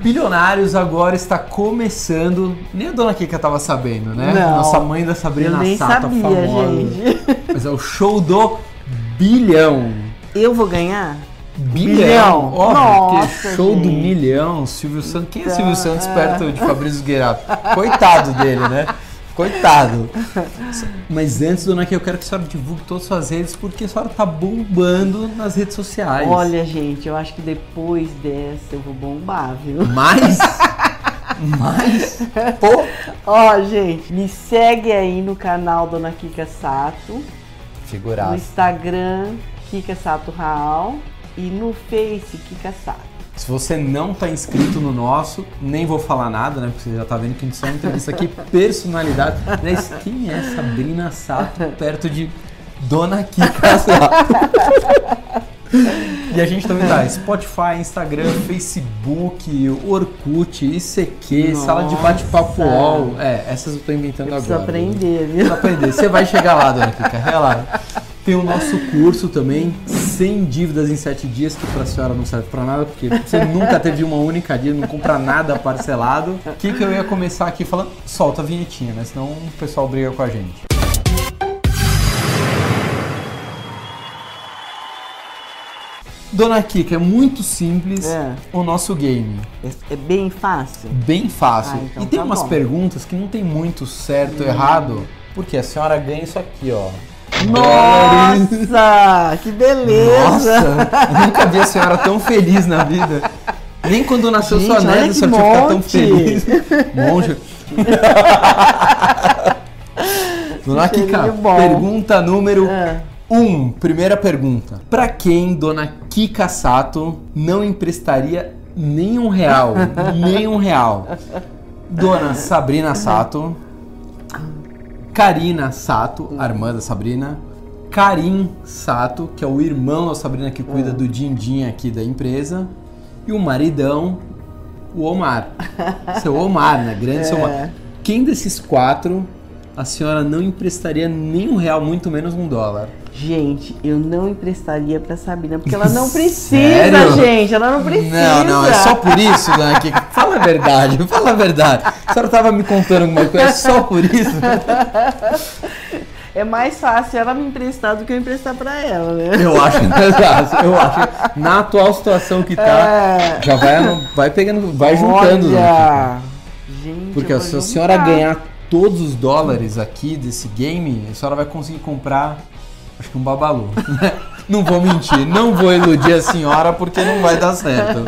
Bilionários agora está começando. Nem a dona Kika tava sabendo, né? Não. Nossa mãe da Sabrina Eu nem Sato, sabia, famosa. gente. Mas é o show do bilhão. Eu vou ganhar? Bilhão. Bilhão. Óbvio, Nossa, que show do gente. milhão. Silvio Santos. Quem é Então, Silvio Santos é. perto de Fabrício Guerato? Coitado dele, né? Coitado. Mas antes, dona Kika, eu quero que a senhora divulgue todas as suas redes, porque a senhora tá bombando nas redes sociais. Olha, gente, eu acho que depois dessa eu vou bombar, viu? Mais? Mais? Pô! Ó, gente, me segue aí no canal Dona Kika Sato, no Figuraça. Instagram Kika Sato Raal e no Face Kika Sato. Se você não tá inscrito no nosso, nem vou falar nada, né? Porque você já tá vendo que a gente só entrevista aqui personalidade. Aliás, quem é Sabrina Sato perto de Dona Kika Sato? E a gente também tá Spotify, Instagram, Facebook, Orkut, ICQ, sala de bate-papo Nossa. UOL. É, essas eu tô inventando Preciso agora. aprender, Precisa viu? aprender. Você vai chegar lá, Dona Kika, relaxa. Tem o nosso curso também, sem dívidas em 7 dias, que pra senhora não serve pra nada, porque você nunca teve uma única dívida, não compra nada parcelado. O que, que eu ia começar aqui falando? Solta a vinhetinha, né? Senão o pessoal briga com a gente. Dona Kika, é muito simples É. o nosso game. É, é bem fácil. Bem fácil. Ah, então e tem tá umas bom. perguntas que não tem muito certo ou errado, porque a senhora ganha isso aqui, ó. Nossa, que beleza! Nossa, nunca vi a senhora tão feliz na vida. Nem quando nasceu sua Gente, neta olha a senhora tinha que ficar tão monte. feliz. Monge. Dona Kika, bom. pergunta número Ah, um. Primeira pergunta. Pra quem Dona Kika Sato não emprestaria nem um real? nem um real. Dona Sabrina Sato. Karina Sato, a irmã da Sabrina. Karim Sato, que é o irmão da Sabrina que cuida do din-din aqui da empresa. E o maridão, o Omar. Seu Omar, né? Grande seu É. Omar. Quem desses quatro a senhora não emprestaria nem um real, muito menos um dólar? Gente, eu não emprestaria pra Sabrina, porque ela não precisa, gente. Ela não precisa. Não, não, é só por isso, dona Kika. Fala a verdade, fala a verdade. A senhora tava me contando alguma coisa, é só por isso? É mais fácil ela me emprestar do que eu emprestar pra ela, né? Eu acho, eu acho. que Na atual situação que tá, É. já vai, vai pegando, vai juntando, dona Kika. Olha, gente, Porque se a senhora ganhar todos os dólares aqui desse game, a senhora vai conseguir comprar, acho que um babalu. né? Não vou mentir, não vou iludir a senhora porque não vai dar certo.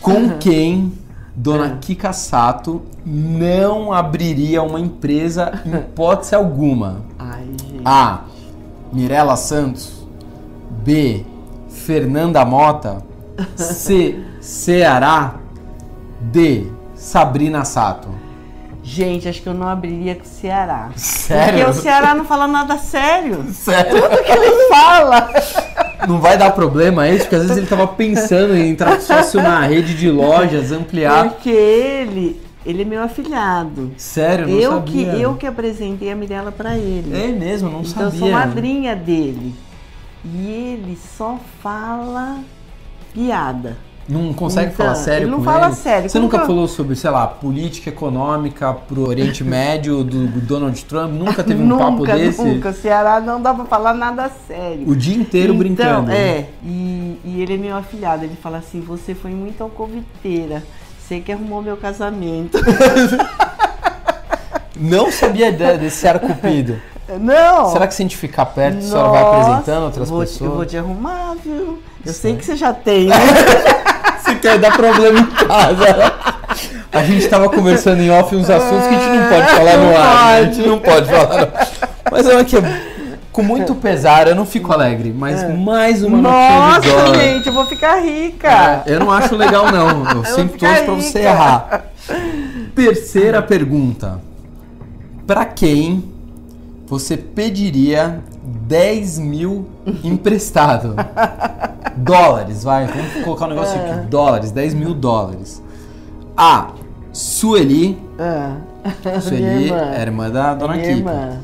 Com quem Dona Kika Sato não abriria uma empresa em hipótese alguma? Ai, gente. A. Mirela Santos. B. Fernanda Mota. C. Ceará. D. Sabrina Sato. Gente, acho que eu não abriria com o Ceará. Sério? Porque o Ceará não fala nada sério. Sério? Tudo que ele fala. Não vai dar problema isso? Porque às vezes ele tava pensando em entrar sócio na rede de lojas, ampliar. Porque ele, ele é meu afilhado. Sério, não Eu sabia. que, eu que apresentei a Mirella pra ele. É mesmo, não então eu sabia. sou madrinha dele. E ele só fala piada. Não consegue Então, falar sério ele não fala ele? sério. Você nunca eu- falou sobre, sei lá, política econômica pro Oriente Médio do Donald Trump? Nunca teve um nunca, papo desse? Nunca, o Ceará não dá pra falar nada sério. O dia inteiro então, brincando. É, e, e ele é meu afilhado. Ele fala assim: você foi muito alcoviteira. Você que arrumou meu casamento. Não sabia ideia desse ar cupido. não! Será que se a gente ficar perto, a senhora vai Nossa, apresentando outras vou pessoas? Eu vou te arrumar, viu? Eu sei que você já tem, né? Quer dar problema em casa. A gente tava conversando em off uns assuntos que a gente não pode falar no ar. né? A gente não pode falar. no- Mas é que com muito pesar, eu não fico alegre, mas mais uma notícia Nossa, gente, eu vou ficar rica. É, eu não acho legal não. Eu sempre ficar torço pra você errar. Terceira pergunta. Pra quem você pediria 10 mil emprestado? dólares, vai. Vamos colocar um negócio É. aqui. Dólares, 10 mil dólares. A. Sueli. Ah, Sueli irmã. é irmã da dona irmã.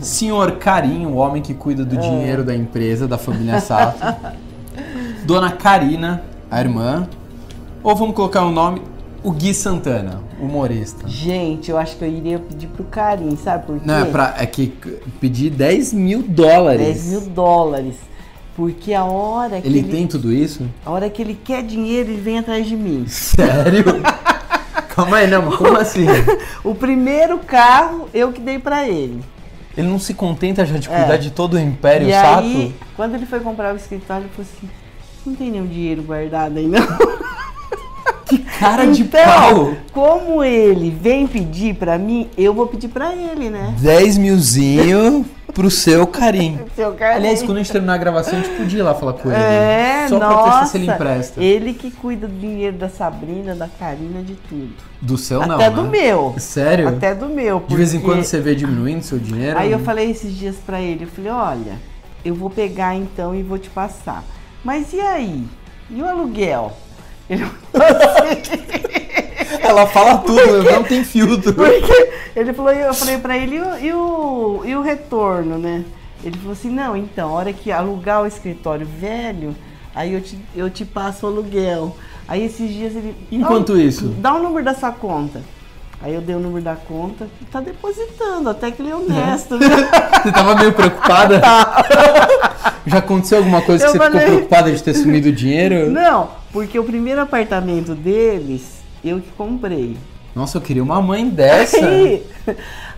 Senhor Carinho, o homem que cuida do dinheiro da empresa, da família Sato. Dona Karina, a irmã. Ou vamos colocar o nome, o Gui Santana, humorista. Gente, eu acho que eu iria pedir pro Karim, sabe por quê? Não, é, pra, é que pedir 10 mil dólares. 10 mil dólares. Porque a hora que Ele, ele, tem tudo isso? a hora que ele quer dinheiro, ele vem atrás de mim. Sério? Calma aí, não, como assim? O primeiro carro eu que dei pra ele. Ele não se contenta já de É. cuidar de todo o império e sato? aí, quando ele foi comprar o escritório, ele falou assim: não tem nenhum dinheiro guardado aí, não. Que cara de então, pau! como ele vem pedir pra mim, eu vou pedir pra ele, né? 10 milzinho pro seu carinho. Seu Karim. Aliás, quando a gente terminar a gravação, a gente podia ir lá falar com ele. É, Só pra nossa, testar se ele empresta. Ele que cuida do dinheiro da Sabrina, da Karina, de tudo. Do seu não, Até né? do meu. Sério? Até do meu. De vez em porque- quando você vê diminuindo seu dinheiro? Aí eu falei esses dias pra ele, eu falei, olha, eu vou pegar então e vou te passar. Mas e aí? E o aluguel? Ele falou assim, Ela fala tudo, não tem filtro. porque ele falou, eu falei pra ele, e o, e o, retorno, né? Ele falou assim, não, então, a hora que alugar o escritório velho, aí eu te, eu te passo o aluguel. Aí esses dias ele. Enquanto "Dá o- isso?" Dá o número da sua conta. Aí eu dei o número da conta tá depositando, até que ele é honesto, né? Você tava meio preocupada? Já aconteceu alguma coisa Eu que você ficou falei- preocupada de ter sumido o dinheiro? Não, porque o primeiro apartamento deles, eu que comprei. Nossa, eu queria uma mãe dessa. Aí,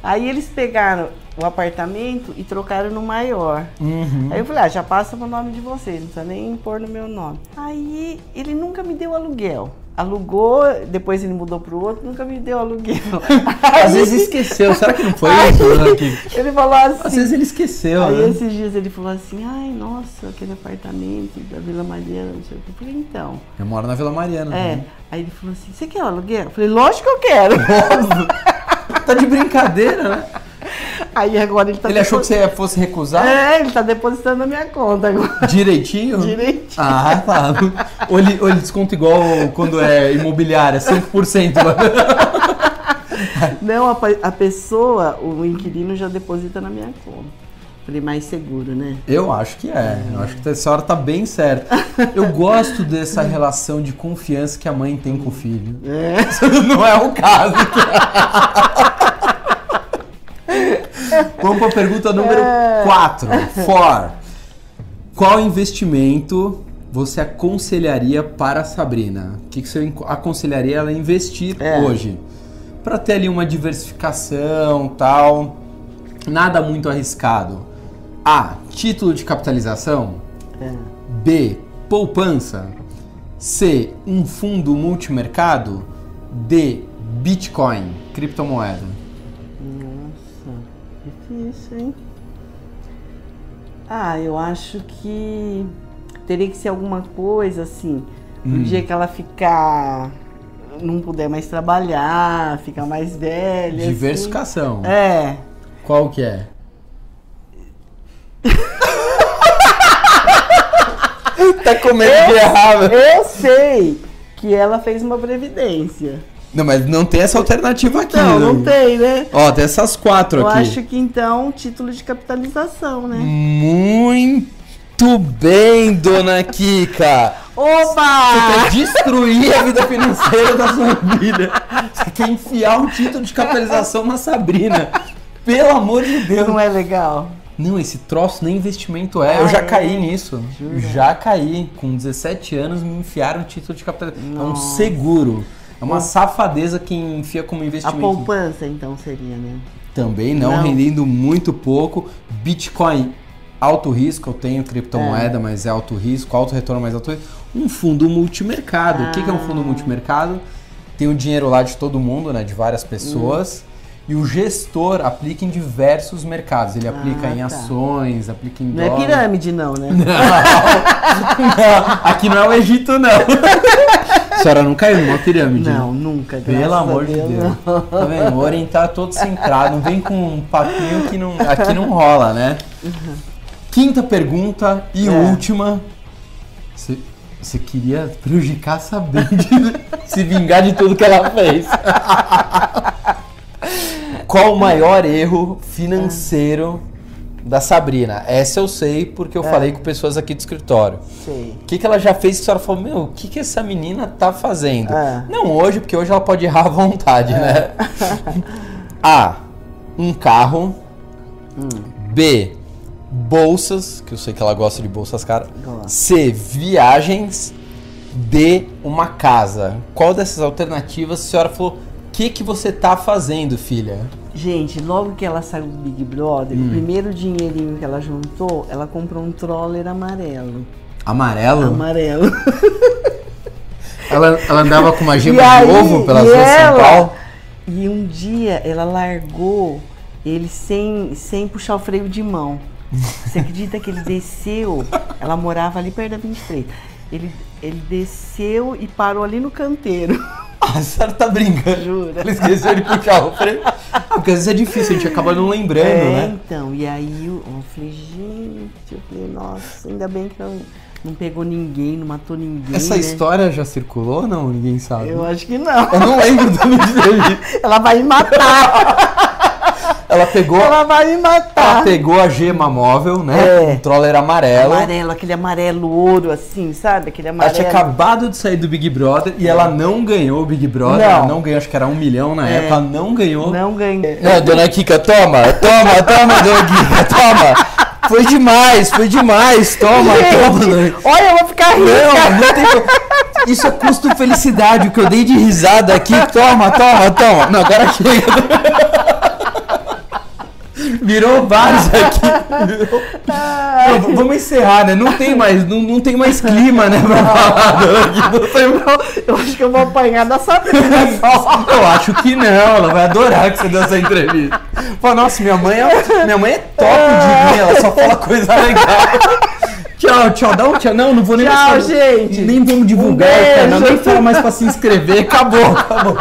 aí eles pegaram o apartamento e trocaram no maior. Uhum. Aí eu falei, ah, já passa pro nome de vocês, não precisa nem pôr no meu nome. Aí ele nunca me deu aluguel. Alugou, depois ele mudou pro outro, nunca me deu aluguel. Às Aí vezes esqueceu. Será que não foi Aí- Kika? Ele falou assim. Às vezes ele esqueceu, Aí né? esses dias ele falou assim, ai, nossa, aquele apartamento da Vila Mariana, não sei o que. Eu falei, então. Eu moro na Vila Mariana. É. né? Aí ele falou assim, você quer o aluguel? Eu falei, lógico que eu quero. Tá de brincadeira, né? Aí agora ele tá Ele achou que você fosse recusar É, ele tá depositando na minha conta agora. direitinho? Direitinho. Ah, tá. Ou ele, ou ele desconta igual quando é imobiliária, 5%. Não, a, a pessoa, o inquilino já deposita na minha conta. Falei, mais seguro, né? Eu acho que é. Eu acho que essa hora tá bem certa. Eu gosto dessa relação de confiança que a mãe tem com o filho. É. Não é o caso. Vamos para a pergunta número É. 4. For. Qual investimento você aconselharia para a Sabrina? O que, que você aconselharia ela a investir É. hoje? Para ter ali uma diversificação tal. Nada muito arriscado. A. Título de capitalização. É. B. Poupança. C. Um fundo multimercado. D. Bitcoin, criptomoeda. Hein? Ah, eu acho que teria que ser alguma coisa assim. No Hum. dia que ela ficar. não puder mais trabalhar, ficar mais velha. assim. Diversificação. É. Qual que é? tá com medo de errar, velho. Eu sei que ela fez uma previdência. Não, mas não tem essa alternativa aqui. Não, né? não tem, né? Ó, tem essas quatro Eu aqui. acho que então título de capitalização, né? Muito bem, dona Kika. Você Oba! quer destruir a vida financeira da sua vida. Você quer enfiar um título de capitalização na Sabrina. Pelo amor de Deus. Não é legal? Não, esse troço nem investimento é. Eu Ah, já é? caí nisso. Jura? Já caí. Com 17 anos me enfiaram um título de capitalização. É um seguro. É uma safadeza quem enfia como A investimento. poupança, então, seria, né? Também não, Não. rendendo muito pouco. Bitcoin, alto risco. Eu tenho criptomoeda, mas é alto risco. Alto retorno, mas alto risco. Um fundo multimercado. O que que é um fundo Ah. multimercado? Tem o dinheiro lá de todo mundo, né? De várias pessoas. E o gestor aplica em diversos mercados. Ele aplica Ah, em tá. ações, aplica em Não é dólar. pirâmide, não, né? Não, não, aqui não é o Egito, não. A senhora não caiu numa pirâmide. Não, nunca. Pelo amor de Deus. Tá vendo? O orientar todo centrado. Não vem com um papinho que não, aqui não rola, né? Quinta pergunta e É. última. Você, você queria prejudicar a Sabrina, de se vingar de tudo que ela fez. Qual o maior erro financeiro da Sabrina. Essa eu sei porque eu É. falei com pessoas aqui do escritório. Sei. O que, que ela já fez que a senhora falou, meu, o que, que essa menina tá fazendo? É. Não hoje, porque hoje ela pode errar à vontade, né? A. Um carro. Hum. B. Bolsas, que eu sei que ela gosta de bolsas caras. C. Viagens. D. Uma casa. Qual dessas alternativas a senhora falou? O que, que você tá fazendo, filha? Gente, logo que ela saiu do Big Brother, Hum. o primeiro dinheirinho que ela juntou, ela comprou um troller amarelo. Amarelo? Amarelo. Ela, ela andava com uma gema aí, de ovo pelas ruas de São Paulo? E um dia ela largou ele sem, sem puxar o freio de mão. Você acredita que ele desceu? Ela morava ali perto da 23. Ele, ele desceu e parou ali no canteiro. A senhora tá brincando. Jura? Ela esqueceu de puxar o freio. Ah, Porque às vezes é difícil, a gente acaba não lembrando, é, né? então. E aí eu, eu falei, gente, eu falei, nossa, ainda bem que não, não pegou ninguém, não matou ninguém. Essa né? história já circulou ou não? Ninguém sabe. Eu acho que não. Eu não lembro do nome dele. Ela vai me matar. Ela pegou, ela vai me ela matar. pegou a gema móvel, né? É. Um troller amarelo. Amarelo, aquele amarelo ouro, assim, sabe? Aquele Ela amarelo. tinha acabado de sair do Big Brother e ela não ganhou o Big Brother. Não. Ela não ganhou, acho que era um milhão na É. época. Ela não ganhou. Não ganhei. Não, dona Kika, toma, toma, toma, dona Kika, toma. Foi demais, foi demais. Toma, toma, dona Olha, eu vou ficar não tem. Isso é custo felicidade, o que eu dei de risada aqui. Toma, toma, toma. Não, agora chega. Virou vários aqui. Virou- Não, vamos encerrar, né? Não tem mais, não, não tem mais clima, né, pra falar mais- Eu acho que eu vou apanhar da Sabrina. Eu acho que não, ela vai adorar que você deu essa entrevista. Fala, nossa, minha mãe é, minha mãe é top de mim, ela só fala coisa legal. Tchau, tchau, dá um tchau. Não, não vou nem Tchau, mais falar- gente. Nem vamos divulgar Um beijo. nem fala mais pra se inscrever. Acabou, acabou.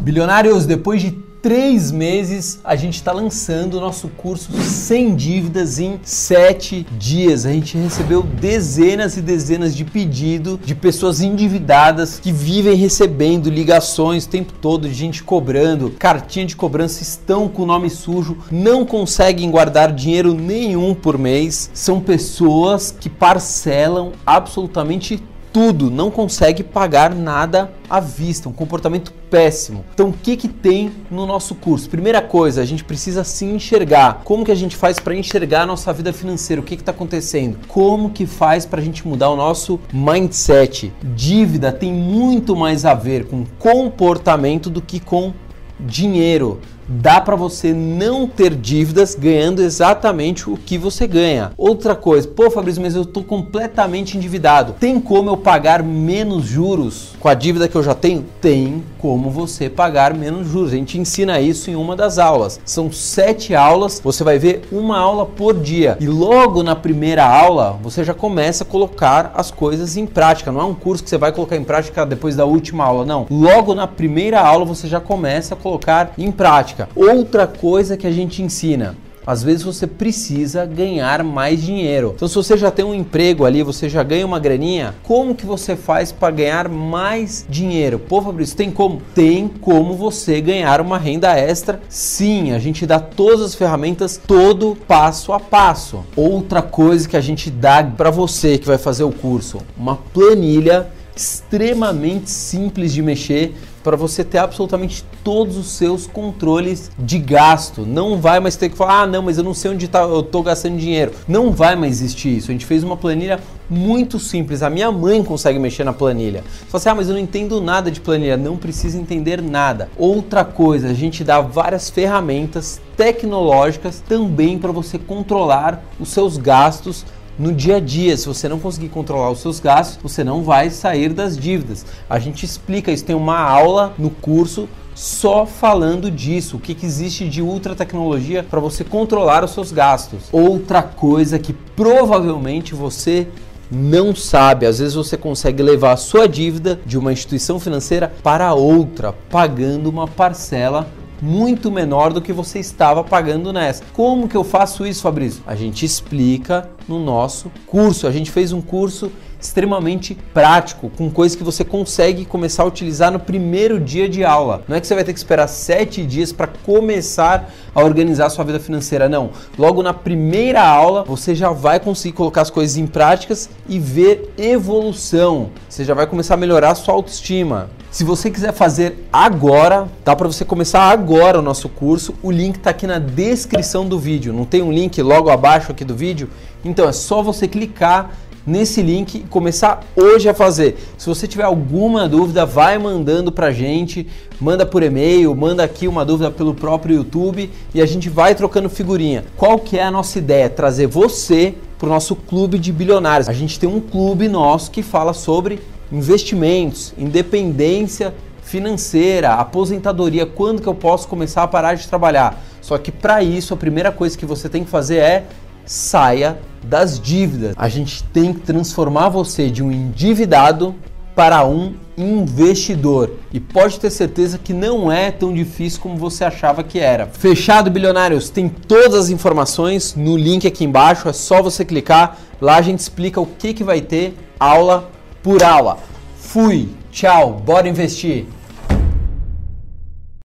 Bilionários, depois de três meses, a gente está lançando o nosso curso Sem Dívidas em sete dias. A gente recebeu dezenas e dezenas de pedido de pessoas endividadas que vivem recebendo ligações o tempo todo, de gente cobrando, cartinha de cobrança, estão com o nome sujo, não conseguem guardar dinheiro nenhum por mês. São pessoas que parcelam absolutamente tudo, não consegue pagar nada à vista, um comportamento péssimo. Então, o que que tem no nosso curso? Primeira coisa, a gente precisa se enxergar. Como que a gente faz para enxergar a nossa vida financeira? O que que está acontecendo? Como que faz para a gente mudar o nosso mindset? Dívida tem muito mais a ver com comportamento do que com dinheiro. Dá para você não ter dívidas ganhando exatamente o que você ganha. Outra coisa, pô, Fabrício, mas eu tô completamente endividado. Tem como eu pagar menos juros com a dívida que eu já tenho? Tem como você pagar menos juros. A gente ensina isso em uma das aulas. São sete aulas, você vai ver uma aula por dia. E logo na primeira aula, você já começa a colocar as coisas em prática. Não é um curso que você vai colocar em prática depois da última aula, não. Logo na primeira aula, você já começa a colocar em prática. Outra coisa que a gente ensina. Às vezes você precisa ganhar mais dinheiro. Então, se você já tem um emprego ali, você já ganha uma graninha, como que você faz para ganhar mais dinheiro? Pô, Fabrício, tem como? Tem como você ganhar uma renda extra? Sim, a gente dá todas as ferramentas, todo passo a passo. Outra coisa que a gente dá para você que vai fazer o curso, uma planilha extremamente simples de mexer para você ter absolutamente todos os seus controles de gasto. Não vai mais ter que falar, ah, não, mas eu não sei onde tá, eu tô gastando dinheiro. Não vai mais existir isso. A gente fez uma planilha muito simples. A minha mãe consegue mexer na planilha. Você fala assim, ah, mas eu não entendo nada de planilha. Não precisa entender nada. Outra coisa, a gente dá várias ferramentas tecnológicas também para você controlar os seus gastos no dia a dia. Se você não conseguir controlar os seus gastos, você não vai sair das dívidas. A gente explica isso, tem uma aula no curso só falando disso, o que, que existe de ultra tecnologia para você controlar os seus gastos. Outra coisa que provavelmente você não sabe, às vezes você consegue levar a sua dívida de uma instituição financeira para outra, pagando uma parcela muito menor do que você estava pagando nessa. Como que eu faço isso, Fabrício? A gente explica no nosso curso. A gente fez um curso extremamente prático, com coisas que você consegue começar a utilizar no primeiro dia de aula. Não é que você vai ter que esperar sete dias para começar a organizar a sua vida financeira, não. Logo na primeira aula você já vai conseguir colocar as coisas em práticas e ver evolução. Você já vai começar a melhorar a sua autoestima. Se você quiser fazer agora, dá para você começar agora o nosso curso. O link está aqui na descrição do vídeo. Não tem um link logo abaixo aqui do vídeo? Então é só você clicar nesse link começar hoje a fazer. Se você tiver alguma dúvida, vai mandando pra gente, manda por e-mail, manda aqui uma dúvida pelo próprio YouTube e a gente vai trocando figurinha. Qual que é a nossa ideia? Trazer você para o nosso clube de bilionários. A gente tem um clube nosso que fala sobre investimentos, independência financeira, aposentadoria, quando que eu posso começar a parar de trabalhar. Só que para isso a primeira coisa que você tem que fazer é saia das dívidas. A gente tem que transformar você de um endividado para um investidor. E pode ter certeza que não é tão difícil como você achava que era. Fechado, bilionários? Tem todas as informações no link aqui embaixo, é só você clicar. Lá a gente explica o que, que vai ter aula por aula. Fui, tchau, bora investir!